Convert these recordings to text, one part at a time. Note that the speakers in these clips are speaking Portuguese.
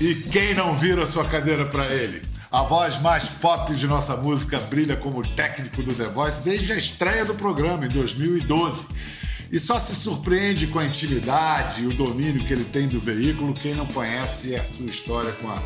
E quem não vira sua cadeira para ele? A voz mais pop de nossa música brilha como técnico do The Voice desde a estreia do programa em 2012. E só se surpreende com a intimidade e o domínio que ele tem do veículo quem não conhece a sua história com a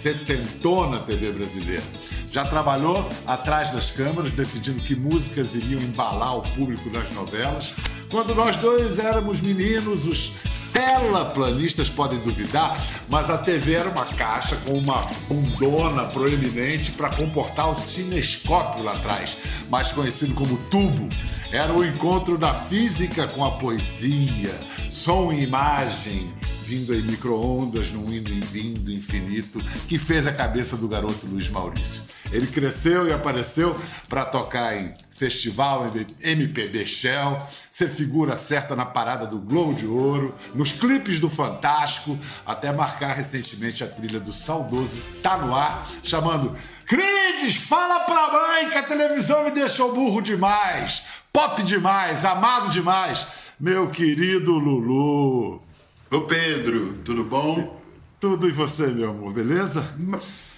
setentona TV brasileira. Já trabalhou atrás das câmeras, decidindo que músicas iriam embalar o público das novelas. Quando nós dois éramos meninos, os Telaplanistas podem duvidar, mas a TV era uma caixa com uma bundona proeminente para comportar o cinescópio lá atrás, mais conhecido como tubo. Era o encontro da física com a poesia, som e imagem, vindo em micro-ondas num indo e vindo infinito, que fez a cabeça do garoto Luiz Maurício. Ele cresceu e apareceu para tocar em festival MPB Shell, ser figura certa na parada do Globo de Ouro, nos clipes do Fantástico, até marcar recentemente a trilha do saudoso Tá No Ar, chamando Crides, fala pra mãe que a televisão me deixou burro demais, pop demais, amado demais, meu querido Lulu. Ô Pedro, tudo bom? Tudo e você, meu amor, beleza?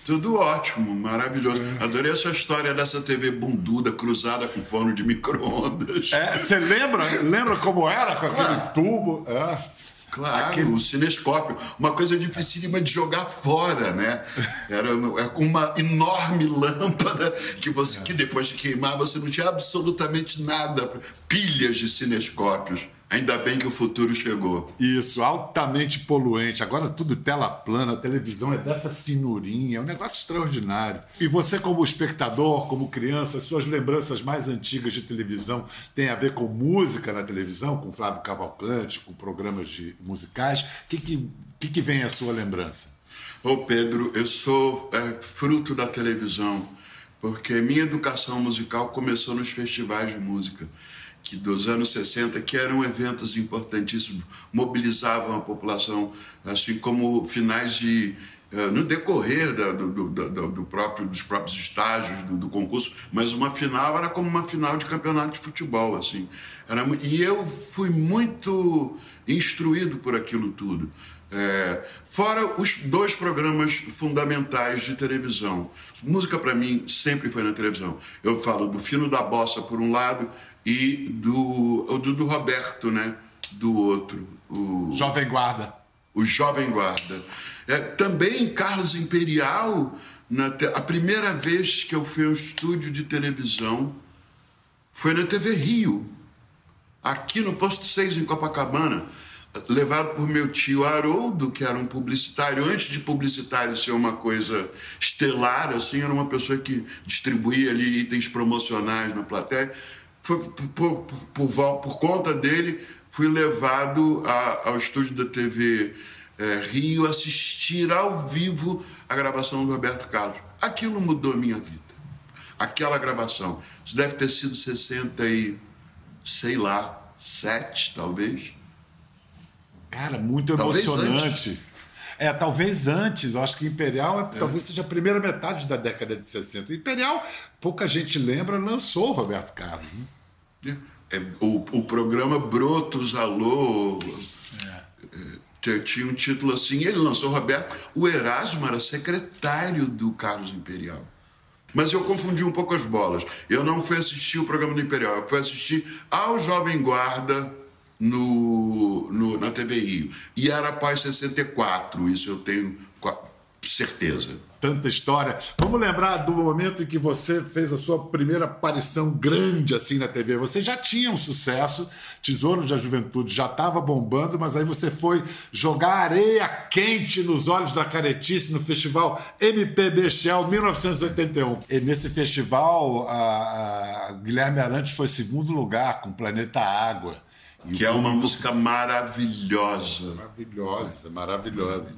Tudo ótimo, maravilhoso. É. Adorei essa história dessa TV bunduda cruzada com forno de micro-ondas. É, você lembra? Lembra como era com aquele claro. tubo? É. Claro, aquele... o cinescópio. Uma coisa dificílima de jogar fora, né? Era é com uma enorme lâmpada que, você, que depois de queimar você não tinha absolutamente nada. Pilhas de cinescópios. Ainda bem que o futuro chegou. Isso, altamente poluente. Agora tudo tela plana, a televisão é dessa finurinha, é um negócio extraordinário. E você, como espectador, como criança, suas lembranças mais antigas de televisão têm a ver com música na televisão, com Flávio Cavalcante, com programas de musicais. O que, que, que, que vem à sua lembrança? Ô Pedro, eu sou é, fruto da televisão, porque minha educação musical começou nos festivais de música que dos anos 60, que eram eventos importantíssimos, mobilizavam a população, assim como finais de eh, no decorrer da, do, do, do, próprio, dos próprios estágios do, do, concurso, mas uma final era como uma final de campeonato de futebol, assim. Era, e eu fui muito instruído por aquilo tudo. É, fora os dois programas fundamentais de televisão. Música, para mim, sempre foi na televisão. Eu falo do Fino da Bossa, por um lado, e do, do, do Roberto, né? Do outro. O, Jovem Guarda. O Jovem Guarda. É, também Carlos Imperial, na te, a primeira vez que eu fui a um estúdio de televisão foi na TV Rio, aqui no Posto 6, em Copacabana, levado por meu tio Haroldo, que era um publicitário, antes de publicitário ser uma coisa estelar, assim, era uma pessoa que distribuía ali itens promocionais na plateia foi, por, por, por, por, conta dele, fui levado a, ao estúdio da TV é, Rio assistir ao vivo a gravação do Roberto Carlos. Aquilo mudou a minha vida. Aquela gravação. Isso deve ter sido 60 e, sei lá, 7, talvez. Cara, muito talvez emocionante. Antes. É, talvez antes, eu acho que Imperial é, é. talvez seja a primeira metade da década de 60. Imperial, pouca gente lembra, lançou o Roberto Carlos. Né? É, o, o programa Brotos Alô é. é. tinha um título assim, ele lançou Roberto. O Erasmo era secretário do Carlos Imperial. Mas eu confundi um pouco as bolas. Eu não fui assistir o programa do Imperial, eu fui assistir ao Jovem Guarda no, no, na TV Rio. E era após 64, isso eu tenho certeza. Tanta história. Vamos lembrar do momento em que você fez a sua primeira aparição grande assim na TV. Você já tinha um sucesso, Tesouro da Juventude já estava bombando, mas aí você foi jogar areia quente nos olhos da caretice no festival MPB Shell 1981. E nesse festival, a, a Guilherme Arantes foi segundo lugar com Planeta Água. E que é uma música maravilhosa. Maravilhosa, maravilhosa.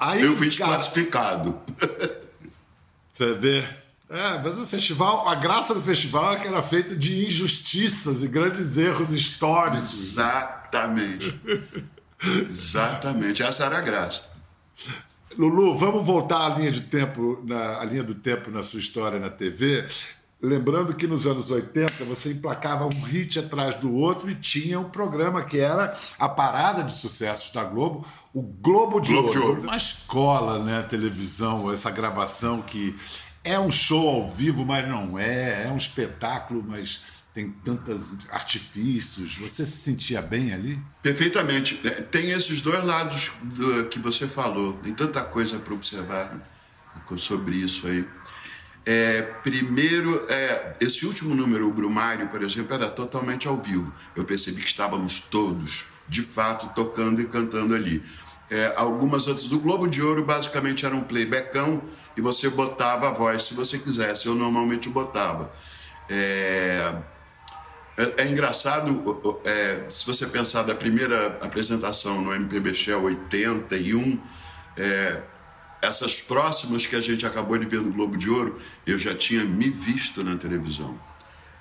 Aí, eu fui desclassificado. Você vê? É, mas o festival, a graça do festival é que era feito de injustiças e grandes erros históricos. Exatamente. Exatamente. Essa era a graça. Lulu, vamos voltar à linha de tempo, na, à linha do tempo na sua história na TV. Lembrando que nos anos 80 você emplacava um hit atrás do outro e tinha um programa que era a parada de sucessos da Globo, o Globo de Globo Ouro. Uma escola, né, televisão, essa gravação que é um show ao vivo, mas não é, é um espetáculo, mas tem tantos artifícios. Você se sentia bem ali? Perfeitamente. É, Tem esses dois lados do, que você falou. Tem tanta coisa para observar sobre isso aí. É, primeiro, é, esse último número, o Brumário, por exemplo, era totalmente ao vivo. Eu percebi que estávamos todos, de fato, tocando e cantando ali. É, algumas outras do Globo de Ouro basicamente era um playbackão e você botava a voz se você quisesse. Eu normalmente botava. É, é, é engraçado, é, se você pensar da primeira apresentação no MPB Shell 81, é, essas próximas que a gente acabou de ver do Globo de Ouro, eu já tinha me visto na televisão.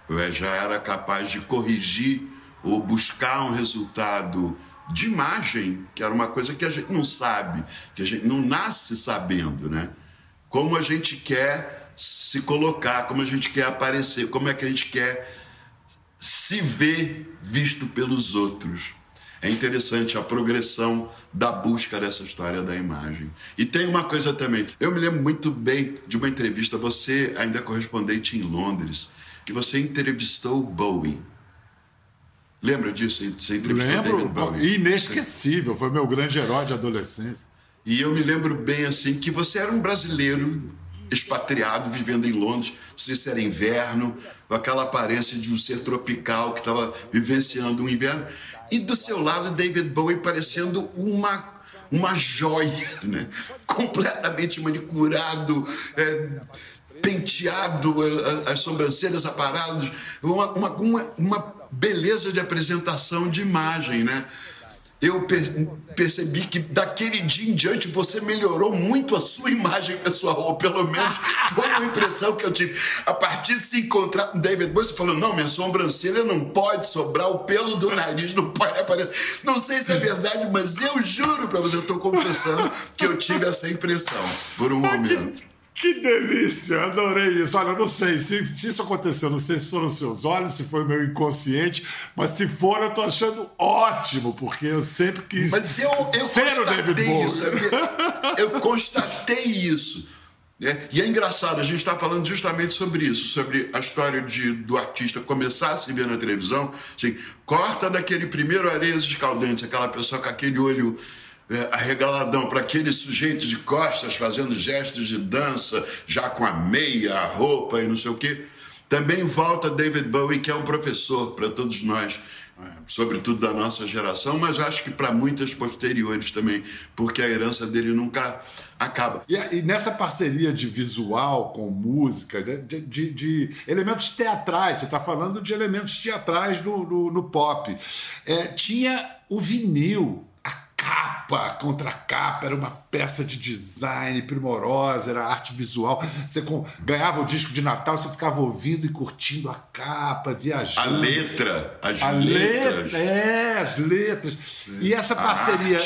Eu é, já era capaz de corrigir ou buscar um resultado de imagem, que era uma coisa que a gente não sabe, que a gente não nasce sabendo, né? Como a gente quer se colocar, como a gente quer aparecer, como é que a gente quer se ver visto pelos outros. É interessante a progressão da busca dessa história da imagem. E tem uma coisa também. Eu me lembro muito bem de uma entrevista, você ainda é correspondente em Londres, que você entrevistou o Bowie. Lembra disso? Você entrevistou Lembro, David Bowie. inesquecível, foi meu grande herói de adolescência. E eu me lembro bem assim que você era um brasileiro expatriado, vivendo em Londres, não sei se era inverno, com aquela aparência de um ser tropical que estava vivenciando um inverno. E do seu lado, David Bowie parecendo uma, uma joia, né? completamente manicurado, é, penteado, é, as sobrancelhas aparadas, uma, uma, uma beleza de apresentação de imagem, né? Eu per- percebi que daquele dia em diante você melhorou muito a sua imagem pessoal, ou pelo menos foi uma impressão que eu tive. A partir de se encontrar com David Bowie, você falou: não, minha sobrancelha não pode sobrar, o pelo do nariz não pode aparecer. Não sei se é verdade, mas eu juro pra você, eu tô confessando que eu tive essa impressão por um momento. Que delícia, adorei isso. Olha, eu não sei se, se isso aconteceu, não sei se foram seus olhos, se foi o meu inconsciente, mas se for, eu tô achando ótimo, porque eu sempre quis Mas eu, eu ser o David constatei Bowie. isso? Eu constatei isso. né? E é engraçado, a gente está falando justamente sobre isso, sobre a história de, do artista começar a se ver na televisão. Assim, corta daquele primeiro Areias Escaldantes, aquela pessoa com aquele olho arregaladão, para aquele sujeito de costas fazendo gestos de dança, já com a meia, a roupa e não sei o quê. Também volta David Bowie, que é um professor para todos nós, é, sobretudo da nossa geração, mas acho que para muitas posteriores também, porque a herança dele nunca acaba. E, e nessa parceria de visual com música, de, de- de elementos teatrais, você está falando de elementos teatrais no, no- no pop. É, tinha o vinil, capa contra capa, era uma peça de design primorosa, era arte visual. Você com- ganhava o disco de Natal, você ficava ouvindo e curtindo a capa, A viajando. letra, as A letras. letra, é, as letras. E essa A parceria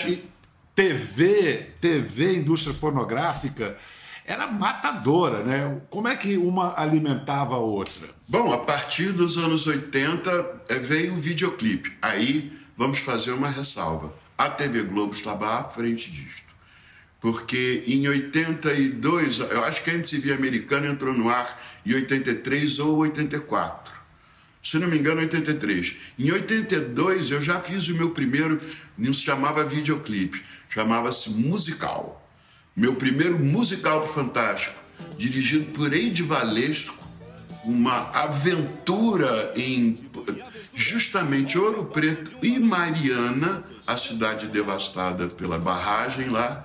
TV, TV, indústria fonográfica, era matadora, né? Como é que uma alimentava a outra? Bom, a partir dos anos 80 eh, veio o videoclipe. Aí vamos fazer uma ressalva. A TV Globo estava à frente disto. Porque em 82, eu acho que a MTV americana entrou no ar em 83 ou 84. Se não me engano, 83. Em 82 eu já fiz o meu primeiro, não se chamava videoclipe, chamava-se musical. Meu primeiro musical Fantástico, dirigido por Eide Valesco, uma aventura em justamente Ouro Preto e Mariana, a cidade devastada pela barragem lá.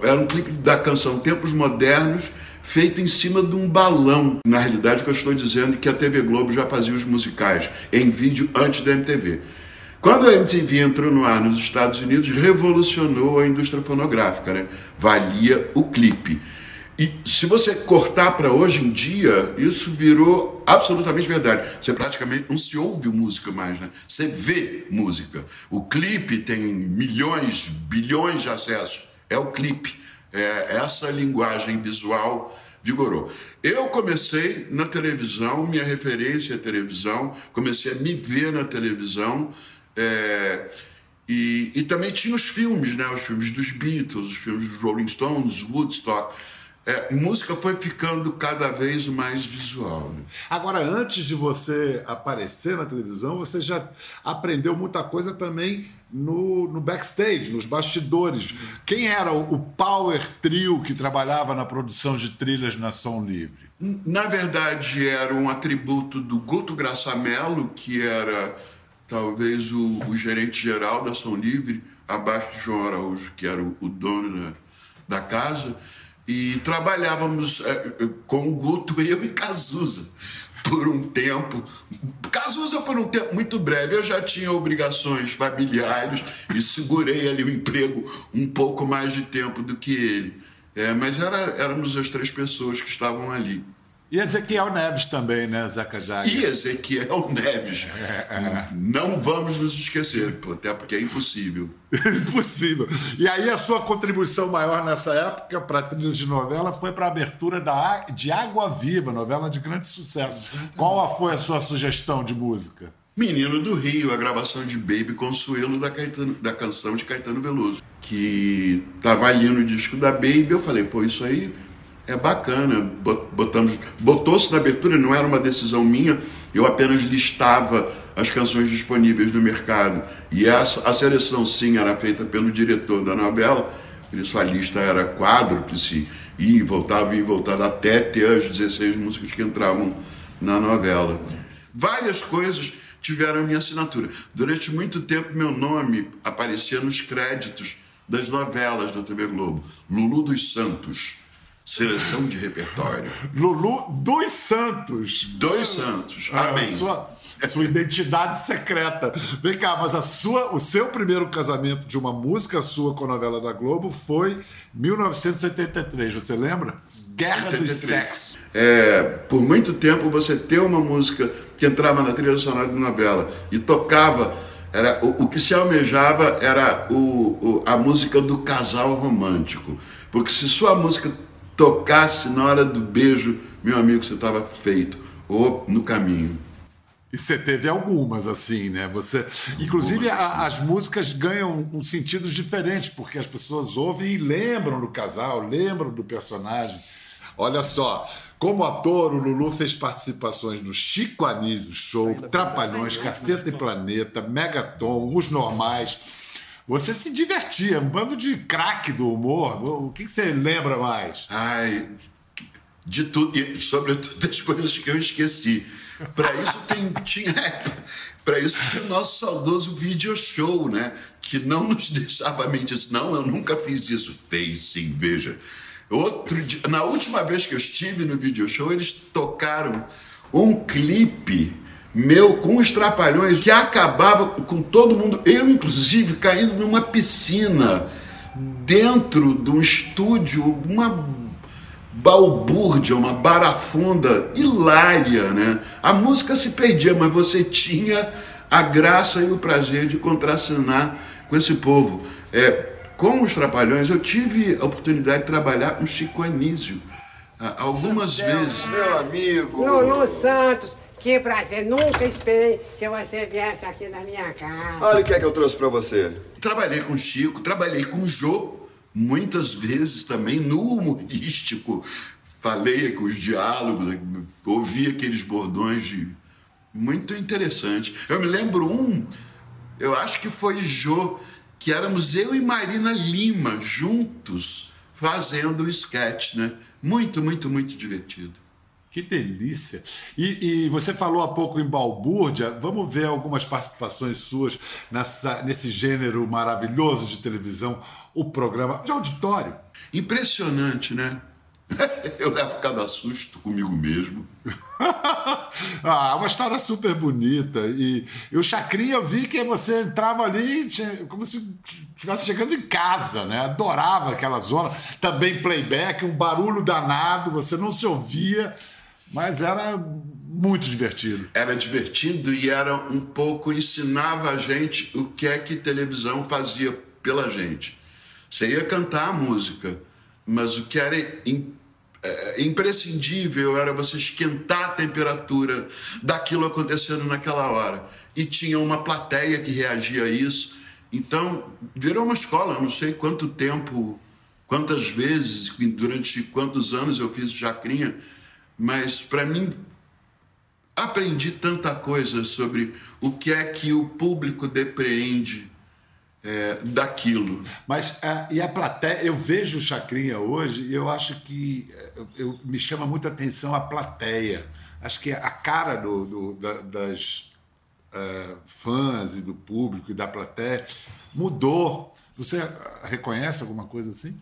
Era um clipe da canção Tempos Modernos, feito em cima de um balão. Na realidade, o que eu estou dizendo é que a TV Globo já fazia os musicais em vídeo antes da MTV. Quando a MTV entrou no ar nos Estados Unidos, revolucionou a indústria fonográfica, né? Valia o clipe. E se você cortar para hoje em dia, isso virou absolutamente verdade. Você praticamente não se ouve música mais, né? Você vê música. O clipe tem milhões, bilhões de acessos. É o clipe. É, essa linguagem visual vigorou. Eu comecei na televisão, minha referência é televisão, comecei a me ver na televisão. É, e, e, também tinha os filmes, né? Os filmes dos Beatles, os filmes dos Rolling Stones, Woodstock. É, música foi ficando cada vez mais visual. Né? Agora, antes de você aparecer na televisão, você já aprendeu muita coisa também no, no backstage, nos bastidores. Quem era o, o power trio que trabalhava na produção de trilhas na Som Livre? Na verdade, era um atributo do Guto Graçamelo, que era talvez o, o gerente geral da Som Livre, abaixo de João Araújo, que era o, o dono da, da casa e trabalhávamos é, com o Guto, eu e Cazuza, por um tempo. Cazuza por um tempo muito breve. Eu já tinha obrigações familiares e segurei ali o emprego um pouco mais de tempo do que ele. É, mas era, éramos as três pessoas que estavam ali. E Ezequiel Neves também, né, Zeca Jagger? E Ezequiel Neves. É. Não vamos nos esquecer, até porque é impossível. impossível. E aí a sua contribuição maior nessa época para trilhas de novela foi para a abertura da, de Água Viva, novela de grande sucesso. Qual foi a sua sugestão de música? Menino do Rio, a gravação de Baby Consuelo da, Caetano, da canção de Caetano Veloso. Que estava ali no disco da Baby, eu falei, pô, isso aí é bacana. Botamos, botou-se na abertura, não era uma decisão minha, eu apenas listava as canções disponíveis no mercado. E essa, a seleção, sim, era feita pelo diretor da novela, por isso a lista era quádruplice, e voltava e voltava até ter as 16 músicas que entravam na novela. Várias coisas tiveram minha assinatura. Durante muito tempo, meu nome aparecia nos créditos das novelas da TV Globo. Lulu dos Santos Seleção de repertório. Lulu dos Santos. Dos Santos. Ah, Amém. Sua, sua identidade secreta. Vem cá, mas a sua, o seu primeiro casamento de uma música sua com a novela da Globo foi 1983, você lembra? Guerra 83. dos Sexos. É, por muito tempo você ter uma música que entrava na trilha sonora de novela e tocava era o, o que se almejava era o, o, a música do casal romântico porque se sua música tocasse na hora do beijo, meu amigo, você estava feito, ou no caminho. E você teve algumas, assim, né? Você, inclusive, a, as músicas ganham um sentidos diferentes, porque as pessoas ouvem e lembram do casal, lembram do personagem. Olha só, como ator, o Lulu fez participações no Chico Anísio Show, Trapalhões, Caceta e Planeta, Megaton, Os Normais. Você se divertia, um bando de craque do humor. O que, você lembra mais? Ai, de tudo, e sobretudo das coisas que eu esqueci. Para isso tem, tinha, para isso tinha o nosso saudoso video show, né? Que não nos deixava mentir. Não, eu nunca fiz isso. Fez sim, veja. Outro dia, na última vez que eu estive no video show, eles tocaram um clipe meu com os trapalhões que acabava com todo mundo, eu inclusive caindo numa piscina dentro de um estúdio, uma balbúrdia, uma barafunda hilária, né? A música se perdia, mas você tinha a graça e o prazer de contracenar com esse povo. É, com os Trapalhões, eu tive a oportunidade de trabalhar com Chico Anísio ah, algumas vezes. Meu amigo! Lulu Santos, que prazer, nunca esperei que você viesse aqui na minha casa. Olha o que é que eu trouxe para você. Trabalhei com Chico, trabalhei com Jô, muitas vezes também no humorístico. Falei com os diálogos, ouvi aqueles bordões de... muito interessante. Eu me lembro um, eu acho que foi Jô, que éramos eu e Marina Lima juntos fazendo o sketch, né? Muito, muito, muito divertido. Que delícia! E, e, você falou há pouco em balbúrdia, vamos ver algumas participações suas nessa, nesse gênero maravilhoso de televisão, o programa de auditório. Impressionante, né? Eu levo cada susto comigo mesmo. ah, uma história super bonita. E, e o Chacrinha, eu vi que você entrava ali como se estivesse chegando em casa, né? Adorava aquela zona. Também playback, um barulho danado, você não se ouvia. Mas era muito divertido. Era divertido e era um pouco ensinava a gente o que é que televisão fazia pela gente. Você ia cantar a música, mas o que era é, imprescindível era você esquentar a temperatura daquilo acontecendo naquela hora. E tinha uma plateia que reagia a isso. Então, virou uma escola. Não sei quanto tempo, quantas vezes, durante quantos anos eu fiz Chacrinha, mas para mim aprendi tanta coisa sobre o que é que o público depreende é, daquilo. Mas é, e a plateia, eu vejo o Chacrinha hoje e eu acho que eu, eu, me chama muita atenção a plateia. Acho que a cara do, do da, das uh, fãs e do público e da plateia mudou. Você reconhece alguma coisa assim?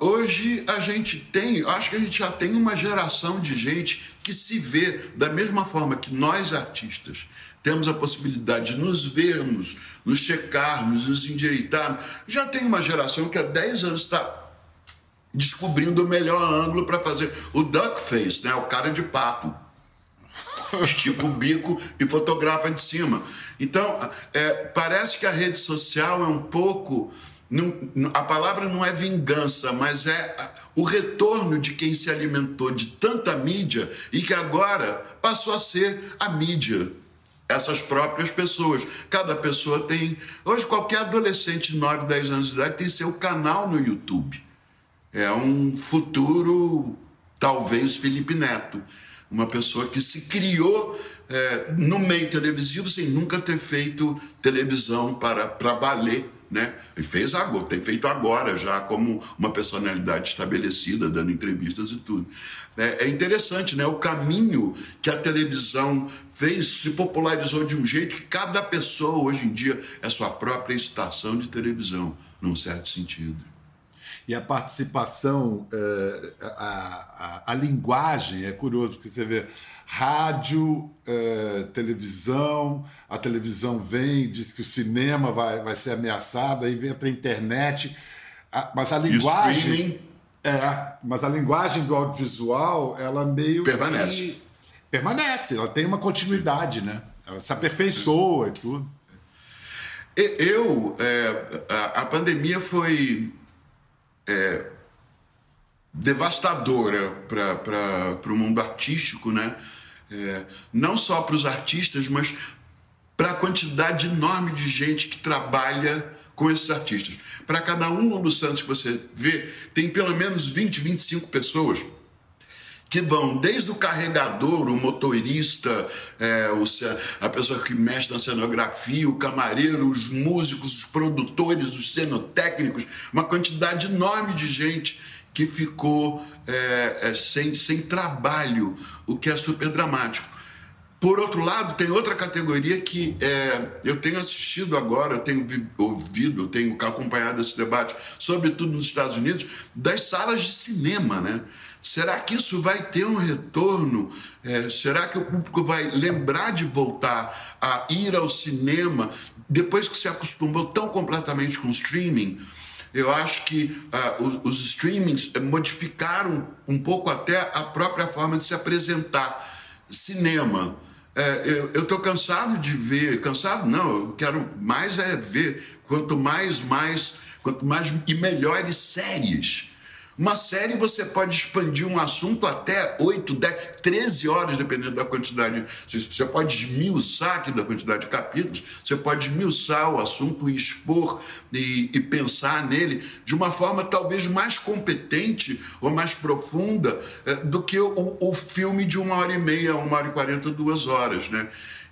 Hoje a gente tem, acho que a gente já tem uma geração de gente que se vê da mesma forma que nós artistas temos a possibilidade de nos vermos, nos checarmos, nos endireitarmos. Já tem uma geração que há 10 anos está descobrindo o melhor ângulo para fazer o duck face, né? o cara de pato. Estica o bico e fotografa de cima. Então, é, parece que a rede social é um pouco. Não, a palavra não é vingança, mas é o retorno de quem se alimentou de tanta mídia e que agora passou a ser a mídia essas próprias pessoas. Cada pessoa tem. Hoje, qualquer adolescente de 9, 10 anos de idade tem seu canal no YouTube. É um futuro, talvez, Felipe Neto. Uma pessoa que se criou é, no meio televisivo sem nunca ter feito televisão para, para valer né? E fez agora, tem feito agora já como uma personalidade estabelecida, dando entrevistas e tudo. É, é, interessante, né? O caminho que a televisão fez se popularizou de um jeito que cada pessoa hoje em dia é sua própria estação de televisão, num certo sentido. E a participação, é, a, a, a linguagem é curioso, porque você vê rádio, é, televisão, a televisão vem, diz que o cinema vai, vai ser ameaçado, aí entra a internet, mas a linguagem... É, mas a linguagem do audiovisual, ela meio Permanece. Que, permanece, ela tem uma continuidade, né? Ela se aperfeiçoa e tudo. Eu, é, a, a, pandemia foi é, devastadora para o mundo artístico, né? É, não só para os artistas, mas para a quantidade enorme de gente que trabalha com esses artistas. Para cada um dos Santos que você vê, tem pelo menos 20, 25 pessoas que vão desde o carregador, o motorista, é, o, a pessoa que mexe na cenografia, o camareiro, os músicos, os produtores, os cenotécnicos, uma quantidade enorme de gente que ficou é, é, sem, sem trabalho, o que é super dramático. Por outro lado, tem outra categoria que é, eu tenho assistido agora, eu tenho ouvido, eu tenho acompanhado esse debate, sobretudo nos Estados Unidos, das salas de cinema, né? Será que isso vai ter um retorno? É, será que o público vai lembrar de voltar a ir ao cinema depois que se acostumou tão completamente com o streaming? Eu acho que uh, os, os, streamings modificaram um pouco até a própria forma de se apresentar. Cinema. É, eu estou cansado de ver, cansado não, eu quero mais é ver, quanto mais, mais, quanto mais e melhores séries uma série você pode expandir um assunto até 8, 10, 13 horas, dependendo da quantidade. Você pode esmiuçar aqui da quantidade de capítulos, você pode esmiuçar o assunto e expor e, e pensar nele de uma forma talvez mais competente ou mais profunda é, do que o, o filme de uma hora e meia, uma hora e quarenta, duas horas, né?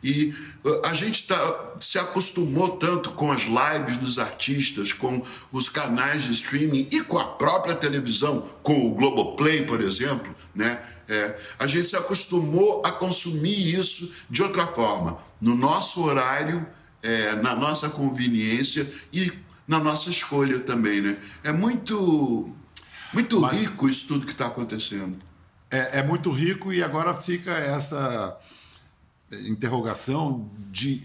E uh, a gente tá, se acostumou tanto com as lives dos artistas, com os canais de streaming e com a própria televisão, com o Globoplay, por exemplo, né? É, a gente se acostumou a consumir isso de outra forma, no nosso horário, é, na nossa conveniência e na nossa escolha também, né? É muito, muito Mas... rico isso tudo que está acontecendo. É, é muito rico e agora fica essa interrogação de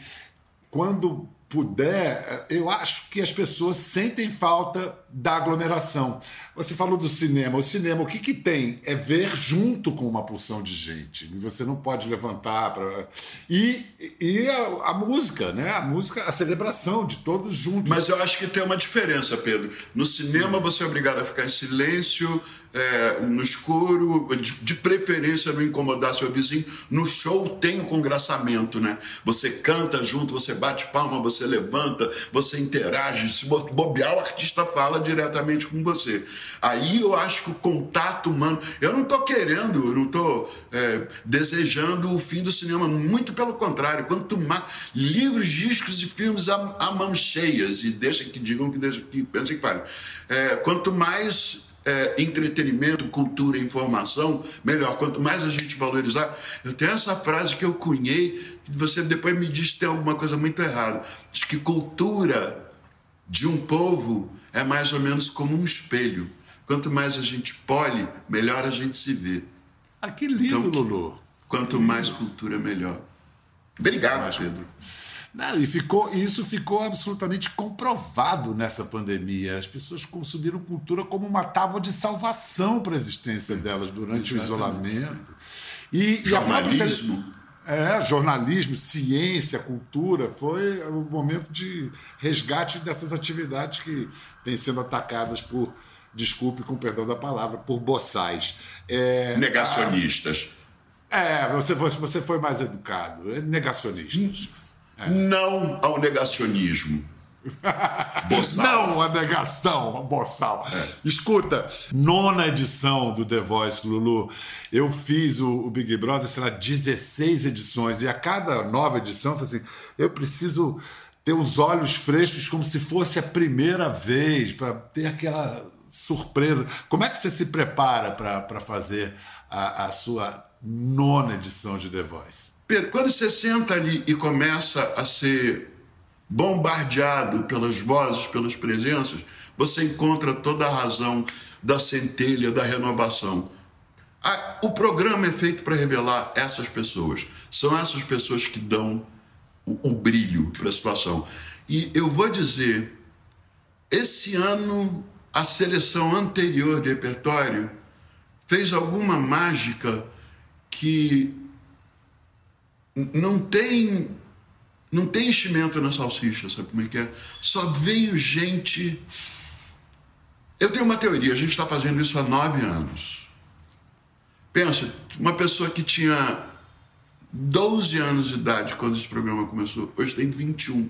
quando puder, eu acho que as pessoas sentem falta da aglomeração. Você falou do cinema. O cinema, o que, que tem? É ver junto com uma porção de gente. E você não pode levantar. Pra... E, e a, a, música, né? A música, a celebração de todos juntos. Mas eu acho que tem uma diferença, Pedro. No cinema, você é obrigado a ficar em silêncio, é, no escuro, de, de, preferência não incomodar seu vizinho. No show tem o um congraçamento, né? Você canta junto, você bate palma, você levanta, você interage. Se bobear, o artista fala diretamente com você. Aí eu acho que o contato humano. Eu não estou querendo, não estou é, desejando o fim do cinema, muito pelo contrário. Quanto mais livros, discos e filmes a, a mãos cheias, e deixa que digam que, deixa, que pensem que falem. É, quanto mais é, entretenimento, cultura, informação, melhor. Quanto mais a gente valorizar. Eu tenho essa frase que eu cunhei, você depois me diz que tem alguma coisa muito errada. Diz que cultura de um povo é mais ou menos como um espelho. Quanto mais a gente pole, melhor a gente se vê. Ah, que lindo, então, Lulu. Quanto mais cultura, melhor. Obrigado, Pedro. Não, e ficou, isso ficou absolutamente comprovado nessa pandemia. As pessoas consumiram cultura como uma tábua de salvação para a existência delas durante Exatamente. o isolamento. E, jornalismo. E é, jornalismo, ciência, cultura, foi o momento de resgate dessas atividades que têm sendo atacadas por, desculpe com perdão da palavra, por boçais. É, Negacionistas. A, é, você, você foi mais educado. É negacionistas. É. Não ao negacionismo. Boçal. Não a negação, boçal. É. Escuta, nona edição do The Voice, Lulu. Eu fiz o, o, Big Brother, sei lá, 16 edições. E a cada nova edição, eu assim, eu preciso ter os olhos frescos como se fosse a primeira vez, para ter aquela surpresa. Como é que você se prepara para fazer a, a sua nona edição de The Voice? Pedro, quando você senta ali e começa a ser bombardeado pelas vozes, pelas presenças, você encontra toda a razão da centelha, da renovação. o programa é feito para revelar essas pessoas. São essas pessoas que dão o, o brilho para a situação. E eu vou dizer, esse ano a seleção anterior de repertório fez alguma mágica que não tem não tem enchimento na salsicha, sabe como é que é? Só veio gente. Eu tenho uma teoria, a gente está fazendo isso há nove anos. Pensa, uma pessoa que tinha 12 anos de idade quando esse programa começou, hoje tem 21.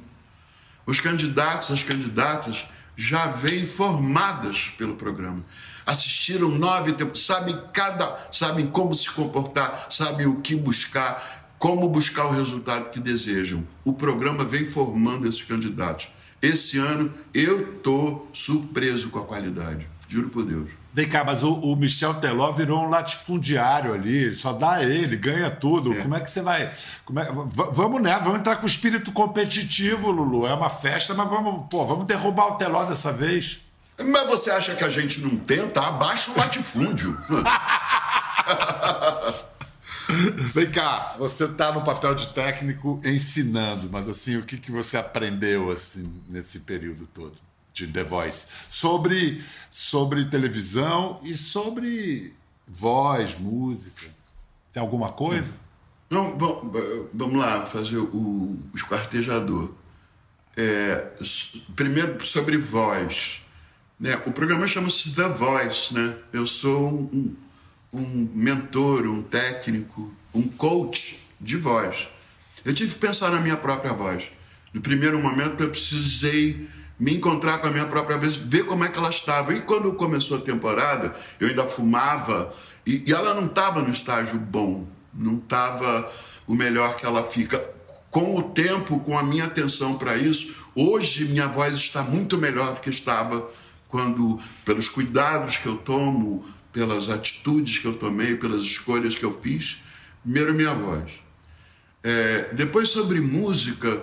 Os candidatos, as candidatas já vêm formadas pelo programa. Assistiram nove tempos, sabem cada, sabem como se comportar, sabem o que buscar, como buscar o resultado que desejam. O programa vem formando esses candidatos. Esse ano eu estou surpreso com a qualidade, juro por Deus. Vem cá, mas o, o, Michel Teló virou um latifundiário ali, só dá ele, ganha tudo. É. Como é que você vai. É, vamos, né? Vamos entrar com o espírito competitivo, Lulu. É uma festa, mas vamos, pô, vamos derrubar o Teló dessa vez. Mas você acha que a gente não tenta? Abaixa o latifúndio. Vem cá, você está no papel de técnico ensinando, mas assim, o que, que você aprendeu assim nesse período todo de The Voice? Sobre, sobre televisão e sobre voz, música. Tem alguma coisa? Não, vamos lá, fazer o, o esquartejador. É, primeiro, sobre voz. Né? O programa chama-se The Voice, né? Eu sou um um mentor, um técnico, um coach de voz. Eu tive que pensar na minha própria voz. No primeiro momento, eu precisei me encontrar com a minha própria voz, ver como é que ela estava. E quando começou a temporada, eu ainda fumava e, e ela não estava no estágio bom, não estava o melhor que ela fica. Com o tempo, com a minha atenção para isso, hoje minha voz está muito melhor do que estava quando, pelos cuidados que eu tomo, pelas atitudes que eu tomei, pelas escolhas que eu fiz, primeiro minha voz. É, depois sobre música,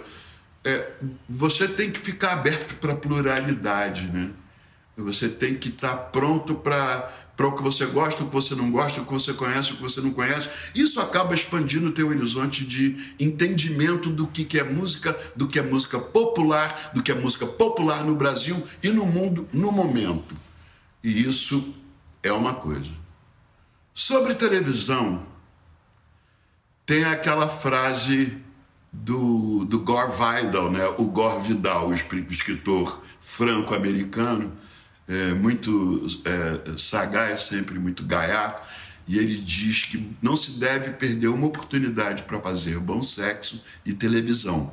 é, você tem que ficar aberto para pluralidade, né? Você tem que estar pronto para o que você gosta, o que você não gosta, o que você conhece, o que você não conhece. Isso acaba expandindo o teu horizonte de entendimento do que, que é música, do que é música popular, do que é música popular no Brasil e no mundo no momento. E isso é uma coisa. Sobre televisão, tem aquela frase do, do Gore Vidal, né? o Gore Vidal, o escritor franco-americano, é, muito é, sagaz, sempre muito gaiato, e ele diz que não se deve perder uma oportunidade para fazer bom sexo e televisão.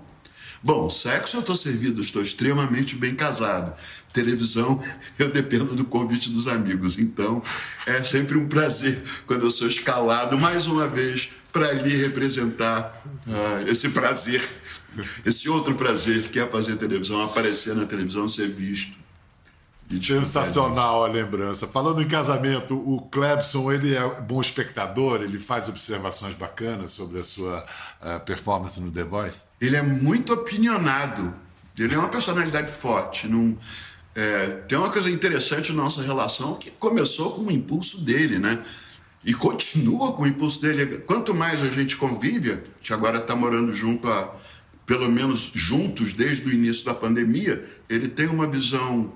Bom, sexo eu estou servido, estou extremamente bem casado. Televisão, eu dependo do convite dos amigos. Então, é sempre um prazer quando eu sou escalado mais uma vez para lhe representar uh, esse prazer, esse outro prazer que é fazer televisão, aparecer na televisão, ser visto. Sensacional a lembrança. Falando em casamento, o Clebson ele é bom espectador, ele faz observações bacanas sobre a sua uh, performance no The Voice. Ele é muito opinionado, ele é uma personalidade forte. Num, é, tem uma coisa interessante na nossa relação que começou com o impulso dele, né? E continua com o impulso dele. Quanto mais a gente convive, a gente agora está morando junto há, pelo menos juntos desde o início da pandemia, ele tem uma visão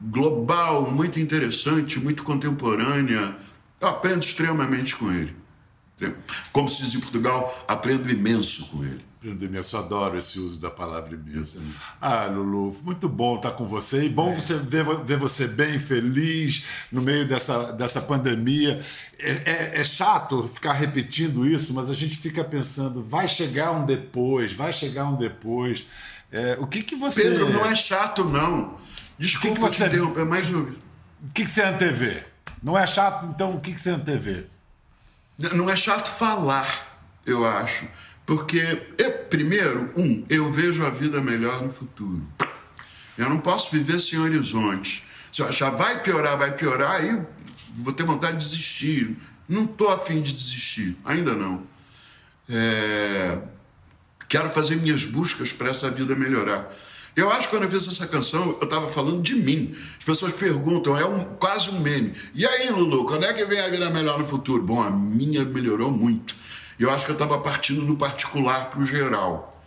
global, muito interessante, muito contemporânea. Eu aprendo extremamente com ele. Como se diz em Portugal, aprendo imenso com ele. Aprendo imenso, adoro esse uso da palavra imenso. Ah, Lulu, muito bom estar com você e bom é. você ver, ver você bem, feliz no meio dessa, dessa pandemia. É, é, é, chato ficar repetindo isso, mas a gente fica pensando, vai chegar um depois, vai chegar um depois. É, o que que você... Pedro, não é chato, não. Desculpa que que você... interromper, vez. O que, que você antevê? Não é chato, então o que, que você antevê? Não é chato falar, eu acho. Porque, eu, primeiro, um, eu vejo a vida melhor no futuro. Eu não posso viver sem horizonte. Se eu achar vai piorar, vai piorar, aí vou ter vontade de desistir. Não estou afim de desistir, ainda não. É... Quero fazer minhas buscas para essa vida melhorar. Eu acho que quando eu fiz essa canção, eu estava falando de mim. As pessoas perguntam, é um, quase um meme. E aí, Lulu, quando é que vem a vida melhor no futuro? Bom, a minha melhorou muito. Eu acho que eu estava partindo do particular para o geral.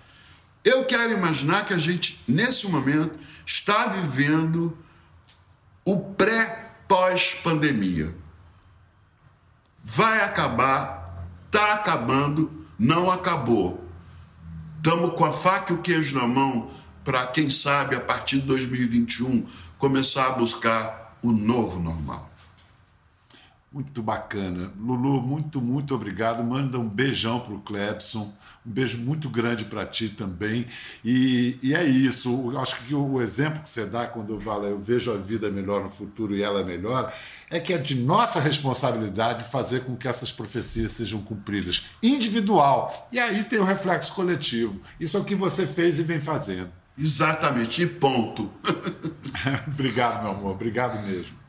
Eu quero imaginar que a gente, nesse momento, está vivendo o pré-pós-pandemia. Vai acabar, está acabando, não acabou. Estamos com a faca e o queijo na mão para, quem sabe, a partir de 2021, começar a buscar o novo normal. Muito bacana. Lulu, muito, muito obrigado. Manda um beijão para o Clebson, um beijo muito grande para ti também. E, e, é isso. Eu acho que o exemplo que você dá quando eu falo eu vejo a vida melhor no futuro e ela é melhor, é que é de nossa responsabilidade fazer com que essas profecias sejam cumpridas, individual. E aí tem o reflexo coletivo. Isso é o que você fez e vem fazendo. Exatamente, e ponto. obrigado, meu amor, obrigado mesmo.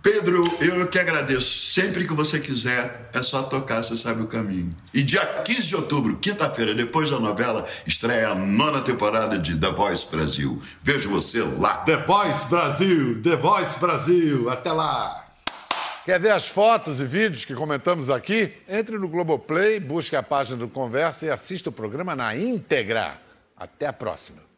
Pedro, eu que agradeço. Sempre que você quiser, é só tocar, você sabe o caminho. E dia 15 de outubro, quinta-feira, depois da novela, estreia a nona temporada de The Voice Brasil. Vejo você lá. The Voice Brasil, The Voice Brasil. Até lá. Quer ver as fotos e vídeos que comentamos aqui? Entre no Globoplay, busque a página do Conversa e assista o programa na íntegra. Até a próxima.